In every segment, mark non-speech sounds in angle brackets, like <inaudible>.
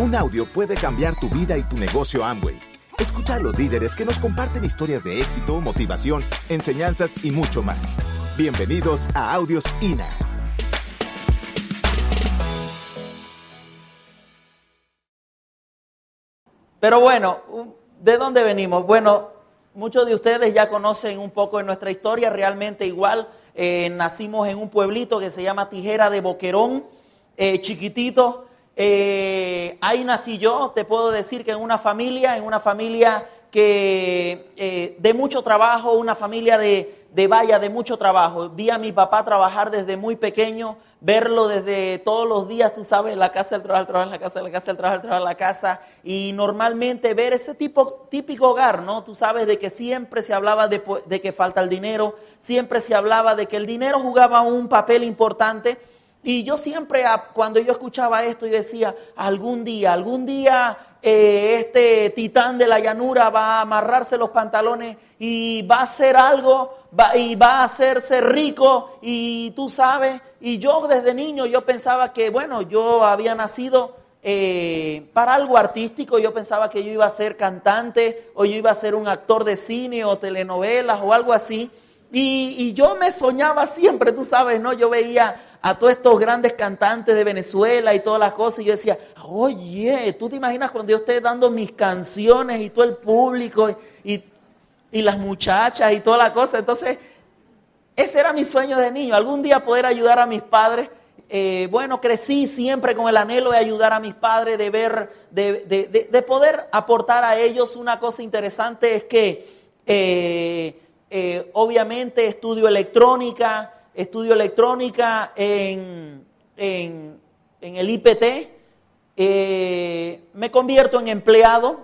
Un audio puede cambiar tu vida y tu negocio Amway. Escucha a los líderes que nos comparten historias de éxito, motivación, enseñanzas y mucho más. Bienvenidos a Audios INA. Pero bueno, ¿de dónde venimos? Bueno, muchos de ustedes ya conocen un poco de nuestra historia, realmente igual. Eh, nacimos en un pueblito que se llama Tijera de Boquerón, eh, chiquitito. Eh, ahí nací yo, te puedo decir que en una familia, en una familia que de mucho trabajo, una familia de, de vaya, de mucho trabajo. Vi a mi papá trabajar desde muy pequeño, verlo desde todos los días, tú sabes, la casa, el trabajo, el trabajo, la casa, la casa, el trabajo, el trabajo, la casa. Y normalmente ver ese tipo, típico hogar, ¿no? Tú sabes de que siempre se hablaba de, de que falta el dinero, siempre se hablaba de que el dinero jugaba un papel importante. Y yo siempre, cuando yo escuchaba esto, yo decía, algún día, algún día eh, este titán de la llanura va a amarrarse los pantalones y va a hacer algo y va a hacerse rico y tú sabes, y yo desde niño yo pensaba que, bueno, yo había nacido eh, para algo artístico, yo pensaba que yo iba a ser cantante o yo iba a ser un actor de cine o telenovelas o algo así. Y, yo me soñaba siempre, tú sabes, ¿no? Yo veía a todos estos grandes cantantes de Venezuela y todas las cosas. Y yo decía, oye, ¿tú te imaginas cuando yo esté dando mis canciones y todo el público y, y las muchachas y toda la cosa? Entonces, ese era mi sueño de niño, algún día poder ayudar a mis padres. Eh, bueno, crecí siempre con el anhelo de ayudar a mis padres, de ver, de, de, de, poder aportar a ellos. Una cosa interesante es que eh, eh, obviamente estudio electrónica, estudio electrónica en, en, el IPT, eh, me convierto en empleado,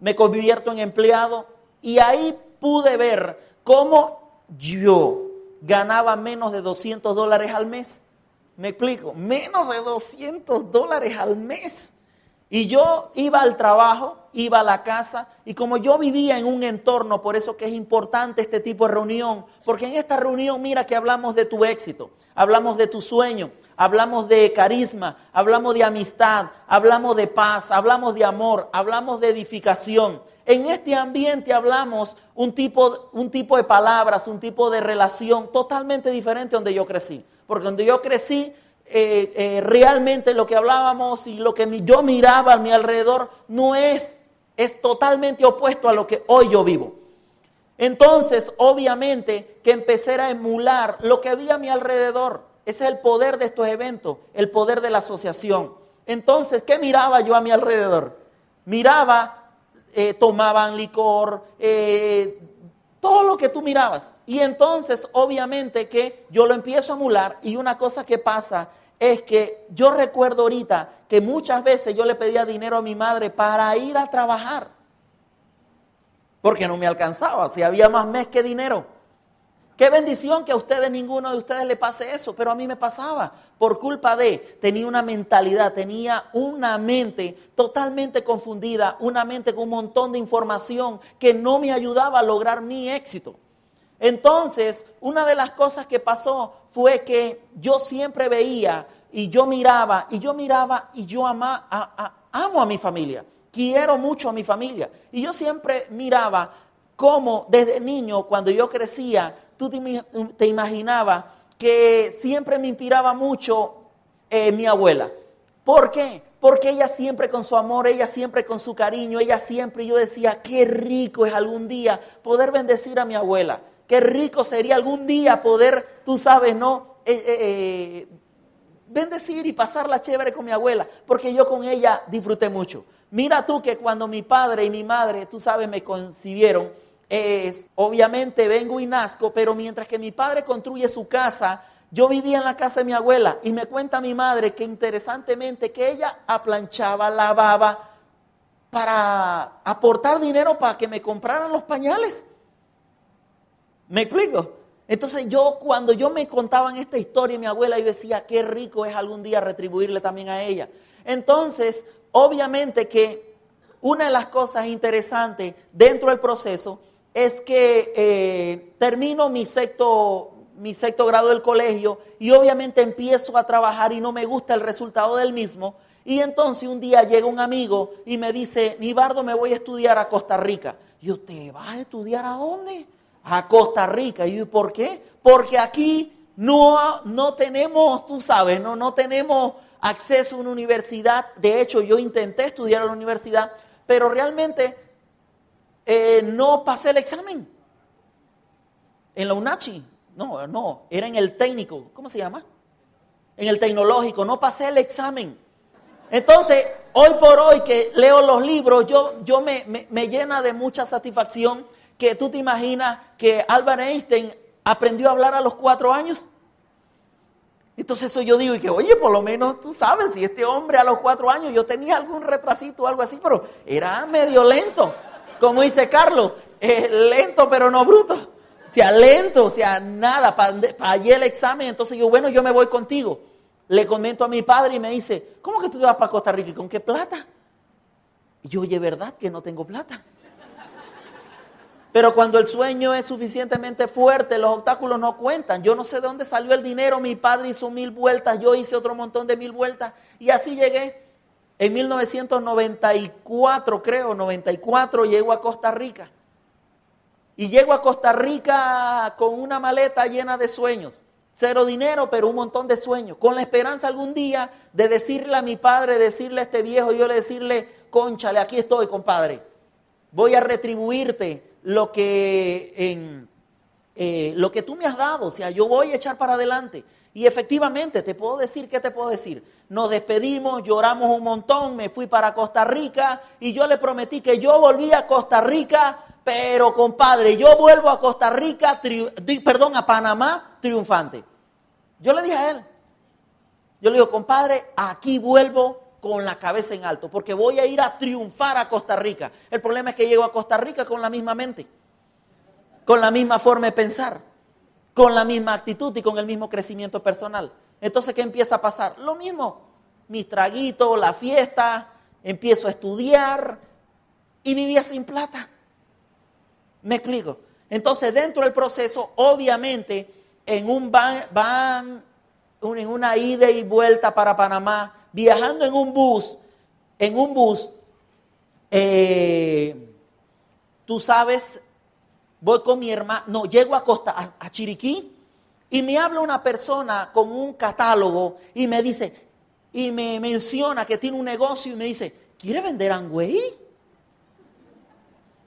me convierto en empleado y ahí pude ver cómo yo ganaba menos de 200 dólares al mes. Me explico, menos de 200 dólares al mes. Y yo iba al trabajo, iba a la casa, y como yo vivía en un entorno, por eso que es importante este tipo de reunión, porque en esta reunión mira que hablamos de tu éxito, hablamos de tu sueño, hablamos de carisma, hablamos de amistad, hablamos de paz, hablamos de amor, hablamos de edificación. En este ambiente hablamos un tipo, un tipo de palabras, un tipo de relación totalmente diferente donde yo crecí, porque donde yo crecí eh, eh, realmente lo que hablábamos y lo que yo miraba a mi alrededor no es, es totalmente opuesto a lo que hoy yo vivo. Entonces, obviamente que empecé a emular lo que había a mi alrededor. Ese es el poder de estos eventos, el poder de la asociación. Entonces, ¿qué miraba yo a mi alrededor? Miraba, eh, tomaban licor, todo lo que tú mirabas. Y entonces, obviamente que yo lo empiezo a emular y una cosa que pasa es que yo recuerdo ahorita que muchas veces yo le pedía dinero a mi madre para ir a trabajar. Porque no me alcanzaba, si había más mes que dinero. Qué bendición que a ustedes, ninguno de ustedes le pase eso, pero a mí me pasaba por culpa de, tenía una mentalidad, tenía una mente totalmente confundida, una mente con un montón de información que no me ayudaba a lograr mi éxito. Entonces, una de las cosas que pasó fue que yo siempre veía y yo miraba y yo miraba y yo ama, amo a mi familia, quiero mucho a mi familia. Y yo siempre miraba cómo desde niño, cuando yo crecía, tú te, te imaginabas que siempre me inspiraba mucho eh, mi abuela. ¿Por qué? Porque ella siempre con su amor, ella siempre con su cariño, ella siempre, yo decía, qué rico es algún día poder bendecir a mi abuela. Qué rico sería algún día poder, tú sabes, ¿no? Eh, eh, eh, bendecir y pasarla chévere con mi abuela, porque yo con ella disfruté mucho. Mira tú que cuando mi padre y mi madre, tú sabes, me concibieron, obviamente vengo y nazco, pero mientras que mi padre construye su casa, yo vivía en la casa de mi abuela y me cuenta mi madre que interesantemente que ella aplanchaba, lavaba para aportar dinero para que me compraran los pañales. ¿Me explico? Entonces yo cuando yo me contaban esta historia mi abuela, yo decía, qué rico es algún día retribuirle también a ella. Entonces, obviamente que una de las cosas interesantes dentro del proceso es que eh, termino mi sexto, mi sexto grado del colegio y obviamente empiezo a trabajar y no me gusta el resultado del mismo. Y entonces un día llega un amigo y me dice, Nibardo, me voy a estudiar a Costa Rica. Yo, ¿te vas a estudiar a dónde? A Costa Rica. Y ¿por qué? Porque aquí no, no tenemos, tú sabes, no, no tenemos acceso a una universidad. De hecho, yo intenté estudiar a la universidad, pero realmente eh, no pasé el examen. En la UNACHI, no, no, era en el técnico, ¿cómo se llama? En el tecnológico, no pasé el examen. Entonces, hoy por hoy que leo los libros, yo, yo me, me, llena de mucha satisfacción que tú te imaginas que Albert Einstein aprendió a hablar a los cuatro años. Entonces eso yo digo, y que oye, por lo menos tú sabes, si este hombre a los cuatro años, yo tenía algún retrasito o algo así, pero era medio lento. Como dice Carlos, lento pero no bruto. O sea, lento, o sea, nada, para allí el examen. Entonces yo, bueno, yo me voy contigo. Le comento a mi padre y me dice, ¿cómo que tú te vas para Costa Rica? ¿Y con qué plata? Y yo, oye, ¿verdad que no tengo plata? Pero cuando el sueño es suficientemente fuerte, los obstáculos no cuentan. Yo no sé de dónde salió el dinero, mi padre hizo mil vueltas, yo hice otro montón de mil vueltas y así llegué. En 1994, creo, 94, llego a Costa Rica. Y llego a Costa Rica con una maleta llena de sueños. Cero dinero, pero un montón de sueños. Con la esperanza algún día de decirle a mi padre, decirle a este viejo, yo le decirle, conchale, aquí estoy, compadre. Voy a retribuirte lo que, eh, lo que tú me has dado. O sea, yo voy a echar para adelante. Y efectivamente, te puedo decir, ¿qué te puedo decir? Nos despedimos, lloramos un montón, me fui para Costa Rica y yo le prometí que yo volvía a Costa Rica pero compadre, yo vuelvo a Costa Rica, perdón, a Panamá triunfante. Yo le dije a él, yo le digo, compadre, aquí vuelvo con la cabeza en alto, porque voy a ir a triunfar a Costa Rica. El problema es que llego a Costa Rica con la misma mente, con la misma forma de pensar, con la misma actitud y con el mismo crecimiento personal. Entonces, ¿qué empieza a pasar? Lo mismo, mis traguitos, la fiesta, empiezo a estudiar y vivía sin plata. ¿Me explico? Entonces, dentro del proceso, obviamente, en un van, en una ida y vuelta para Panamá, viajando en un bus, en un bus, eh, tú sabes, voy con mi hermano, no, llego a Costa, a, Chiriquí, y me habla una persona con un catálogo y me dice, y me menciona que tiene un negocio y me dice, ¿quiere vender Angüey?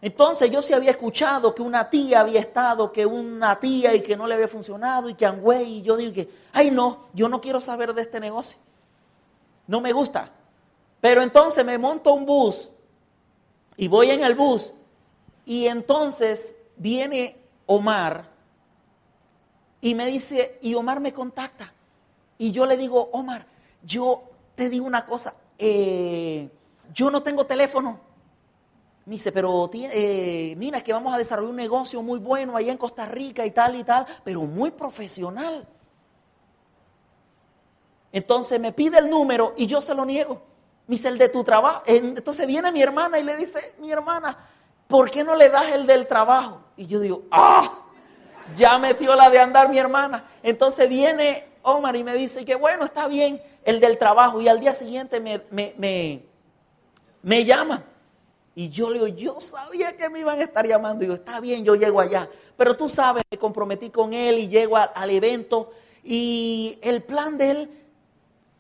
Entonces yo sí había escuchado que una tía había estado, que una tía y que no le había funcionado y que Angüey, y yo que, ay no, yo no quiero saber de este negocio. No me gusta. Pero entonces me monto un bus y voy en el bus y entonces viene Omar y me dice, y Omar me contacta. Y yo le digo, Omar, yo te digo una cosa, eh, yo no tengo teléfono. Me dice, pero eh, mira, es que vamos a desarrollar un negocio muy bueno allá en Costa Rica y tal y tal, pero muy profesional. Entonces me pide el número y yo se lo niego. Me dice, el de tu trabajo. Entonces viene mi hermana y le dice, mi hermana, ¿por qué no le das el del trabajo? Y yo digo, ¡ah! Ya metió la de andar mi hermana. Entonces viene Omar y me dice que bueno, está bien el del trabajo. Y al día siguiente me, me, me, me llama. Y yo le digo, yo sabía que me iban a estar llamando. Y digo, está bien, yo llego allá. Pero tú sabes, me comprometí con él y llego al, evento. Y el plan de él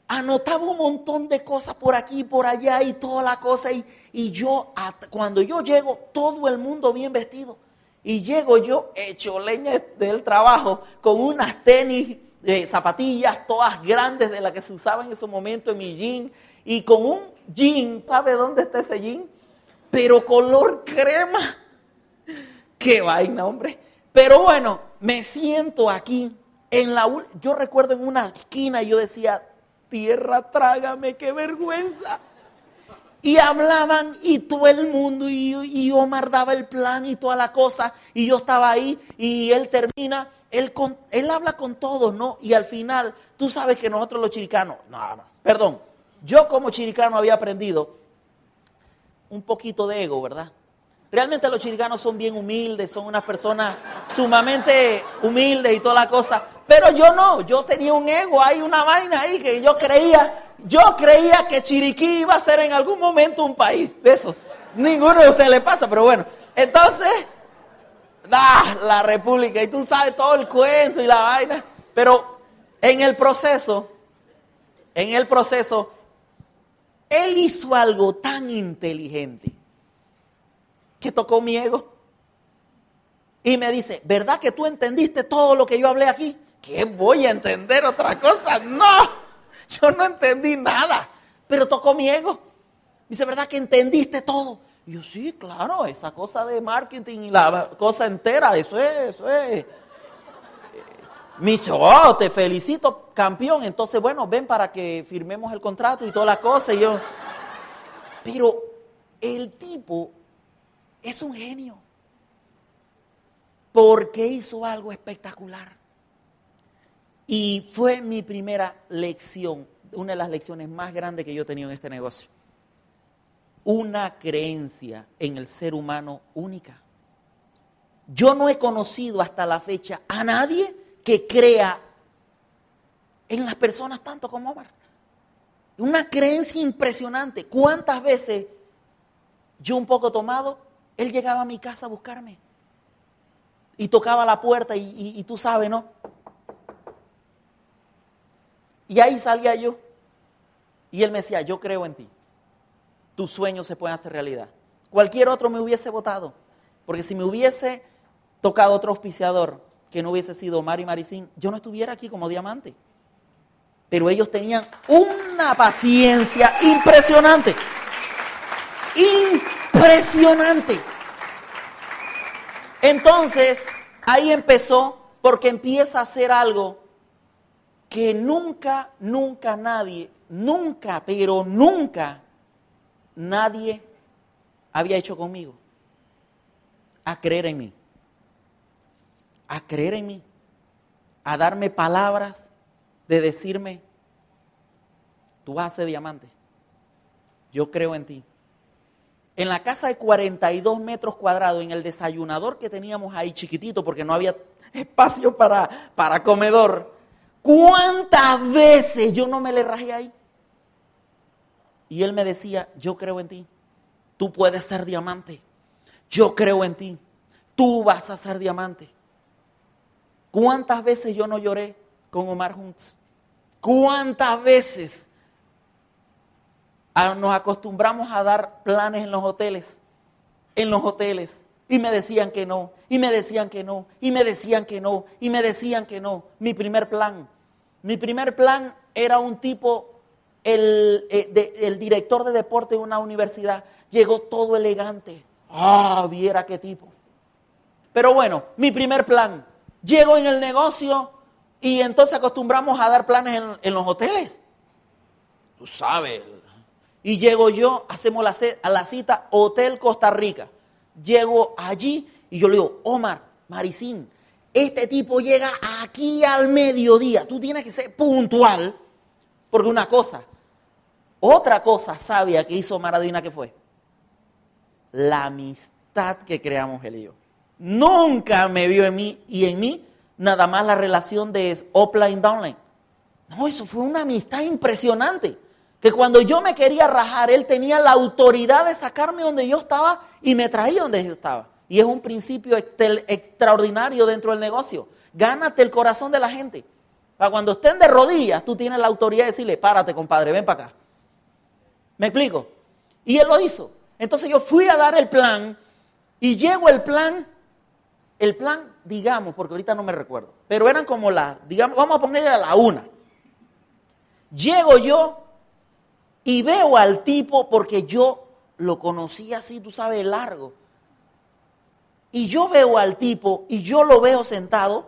anotaba un montón de cosas por aquí y por allá y toda la cosa. Y, y yo, cuando yo llego, todo el mundo bien vestido. Y llego yo hecho leña del trabajo con unas tenis, eh, zapatillas todas grandes de las que se usaban en ese momento en mi jean. Y con un jean, ¿sabe dónde está ese jean? pero color crema. Qué vaina, hombre. Pero bueno, me siento aquí. En la, yo recuerdo en una esquina yo decía, tierra, trágame, qué vergüenza. Y hablaban y todo el mundo y, Omar daba el plan y toda la cosa y yo estaba ahí y él termina, él, él habla con todos, ¿no? Y al final, tú sabes que nosotros los chiricanos, no, no, perdón, yo como chiricano había aprendido un poquito de ego, ¿verdad? Realmente los chiricanos son bien humildes, son unas personas sumamente humildes y toda la cosa. Pero yo no, yo tenía un ego, hay una vaina ahí que yo creía, yo creía que Chiriquí iba a ser en algún momento un país de eso. Ninguno de ustedes le pasa, pero bueno. Entonces, ah, la república, y tú sabes todo el cuento y la vaina. Pero en el proceso, en el proceso, él hizo algo tan inteligente que tocó mi ego. Y me dice, ¿verdad que tú entendiste todo lo que yo hablé aquí? ¿Qué voy a entender otra cosa? No, yo no entendí nada, pero tocó mi ego. Dice, ¿verdad que entendiste todo? Yo, sí, claro, esa cosa de marketing y la cosa entera, eso es, eso es. Me dice, oh, te felicito, campeón. Entonces, bueno, ven para que firmemos el contrato y todas las cosas. Y yo, pero el tipo es un genio. Porque hizo algo espectacular. Y fue mi primera lección, una de las lecciones más grandes que yo he tenido en este negocio. Una creencia en el ser humano única. Yo no he conocido hasta la fecha a nadie que crea en las personas tanto como Omar. Una creencia impresionante. ¿Cuántas veces yo un poco tomado, él llegaba a mi casa a buscarme? Y tocaba la puerta y, tú sabes, ¿no? Y ahí salía yo. Y él me decía, yo creo en ti. Tus sueños se pueden hacer realidad. Cualquier otro me hubiese votado. Porque si me hubiese tocado otro auspiciador, que no hubiese sido Mari Maricín, yo no estuviera aquí como diamante. Pero ellos tenían una paciencia impresionante. Impresionante. Entonces, ahí empezó porque empieza a hacer algo que nunca, nunca nadie, nunca, pero nunca nadie había hecho conmigo. A creer en mí a creer en mí, a darme palabras de decirme, tú vas a ser diamante, yo creo en ti. En la casa de 42 metros cuadrados, en el desayunador que teníamos ahí chiquitito, porque no había espacio para, para comedor, ¿cuántas veces yo no me le rajé ahí? Y él me decía, yo creo en ti, tú puedes ser diamante, yo creo en ti, tú vas a ser diamante. ¿Cuántas veces yo no lloré con Omar Junts? ¿Cuántas veces nos acostumbramos a dar planes en los hoteles? En los hoteles. Y me decían que no, y me decían que no, y me decían que no, y me decían que no. Mi primer plan. Mi primer plan era un tipo, el, eh, el director de deporte de una universidad. Llegó todo elegante. Ah, viera qué tipo. Pero bueno, mi primer plan Llego en el negocio y entonces acostumbramos a dar planes en, los hoteles. Tú sabes. Y llego yo, hacemos la, la cita Hotel Costa Rica. Llego allí y yo le digo, Omar, Maricín, este tipo llega aquí al mediodía. Tú tienes que ser puntual. Porque una cosa, otra cosa sabia que hizo Maradina que fue la amistad que creamos él y yo. Nunca me vio en mí y en mí nada más la relación de offline downline. No, eso fue una amistad impresionante. Que cuando yo me quería rajar, él tenía la autoridad de sacarme donde yo estaba y me traía donde yo estaba. Y es un principio extraordinario dentro del negocio. Gánate el corazón de la gente. Para cuando estén de rodillas, tú tienes la autoridad de decirle, párate, compadre, ven para acá. ¿Me explico? Y él lo hizo. Entonces yo fui a dar el plan y llego el plan el plan, digamos, porque ahorita no me recuerdo, pero eran como las, digamos, vamos a ponerle a la una. Llego yo y veo al tipo porque yo lo conocí así, tú sabes, largo. Y yo veo al tipo y yo lo veo sentado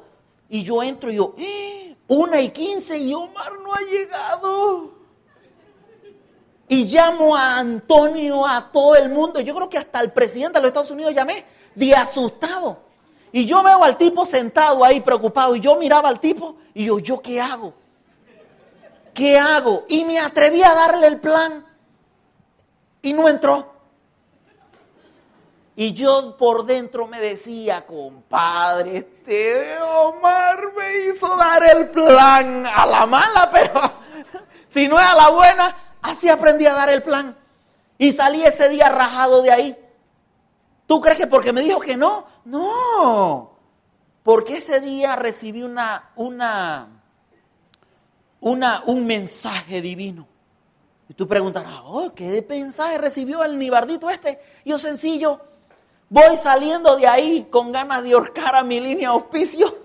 y yo entro y yo, ¡Eh! una y quince y Omar no ha llegado. Y llamo a Antonio, a todo el mundo. Yo creo que hasta el presidente de los Estados Unidos llamé de asustado. Y yo veo al tipo sentado ahí preocupado y yo miraba al tipo y yo, ¿yo qué hago? ¿Qué hago? Y me atreví a darle el plan y no entró. Y yo por dentro me decía, compadre, este Omar me hizo dar el plan a la mala, <laughs> pero si no es a la buena, así aprendí a dar el plan. Y salí ese día rajado de ahí. ¿Tú crees que porque me dijo que no? No. Porque ese día recibí una, una, una, un mensaje divino. Y tú preguntarás, oh, ¿qué mensaje recibió el nibardito este? Yo sencillo, voy saliendo de ahí con ganas de ahorcar a mi línea auspicio.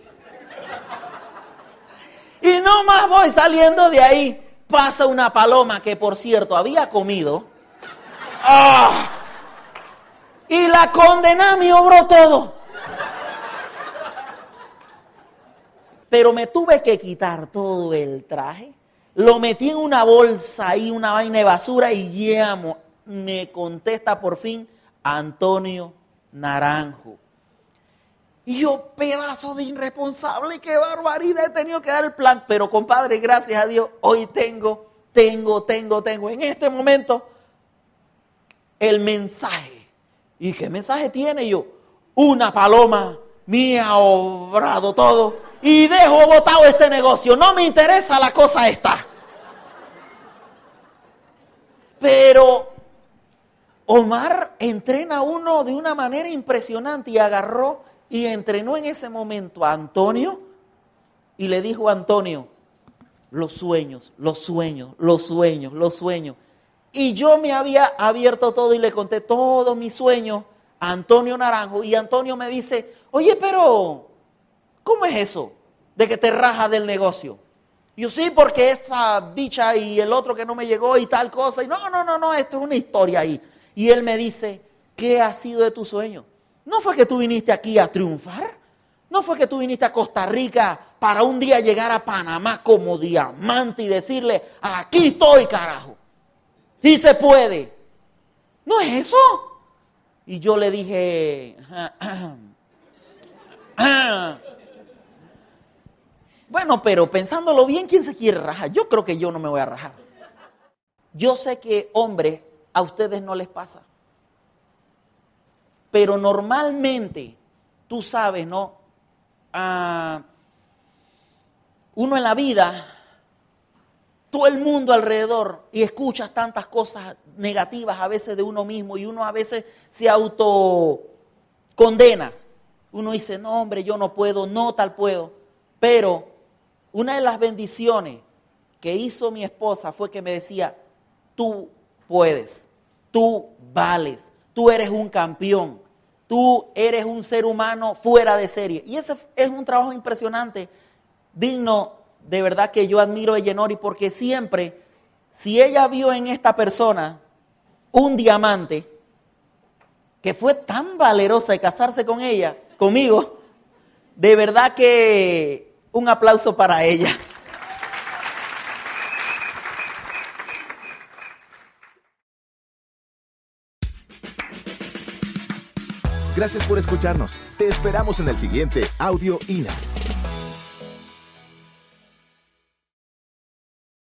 Y no más voy saliendo de ahí. Pasa una paloma que, por cierto, había comido. ¡Ah! Y la condena me obró todo. Pero me tuve que quitar todo el traje lo metí en una bolsa y una vaina de basura y llamo. Me contesta por fin Antonio Naranjo. Y yo, pedazo de irresponsable, qué barbaridad, he tenido que dar el plan. Pero compadre, gracias a Dios, hoy tengo, tengo, tengo, tengo en este momento el mensaje. ¿Y qué mensaje tiene yo? Una paloma me ha obrado todo y dejo botado este negocio. No me interesa la cosa esta. Pero Omar entrena a uno de una manera impresionante y agarró y entrenó en ese momento a Antonio y le dijo a Antonio, los sueños, los sueños, los sueños, los sueños. Y yo me había abierto todo y le conté todos mis sueños a Antonio Naranjo y Antonio me dice, oye, pero, ¿cómo es eso de que te rajas del negocio? yo sí, porque esa bicha y el otro que no me llegó y tal cosa. Y no, no, no, no, esto es una historia ahí. Y él me dice, ¿qué ha sido de tu sueño? ¿No fue que tú viniste aquí a triunfar? ¿No fue que tú viniste a Costa Rica para un día llegar a Panamá como diamante y decirle, aquí estoy, carajo? Sí se puede. ¿No es eso? Y yo le dije, <clears throat> <clears throat> <clears throat> bueno, pero pensándolo bien, ¿quién se quiere rajar? Yo creo que yo no me voy a rajar. Yo sé que, hombre, a ustedes no les pasa. Pero normalmente, tú sabes, ¿no? Ah, uno en la vida, todo el mundo alrededor, y escuchas tantas cosas negativas a veces de uno mismo y uno a veces se autocondena. Uno dice, no hombre, yo no puedo, no tal puedo. Pero una de las bendiciones que hizo mi esposa fue que me decía, tú puedes, tú vales, tú eres un campeón, tú eres un ser humano fuera de serie. Y ese es un trabajo impresionante, digno de verdad que yo admiro a Yenori porque siempre, si ella vio en esta persona un diamante que fue tan valerosa de casarse con ella, conmigo, de verdad que un aplauso para ella. Gracias por escucharnos. Te esperamos en el siguiente Audio INA.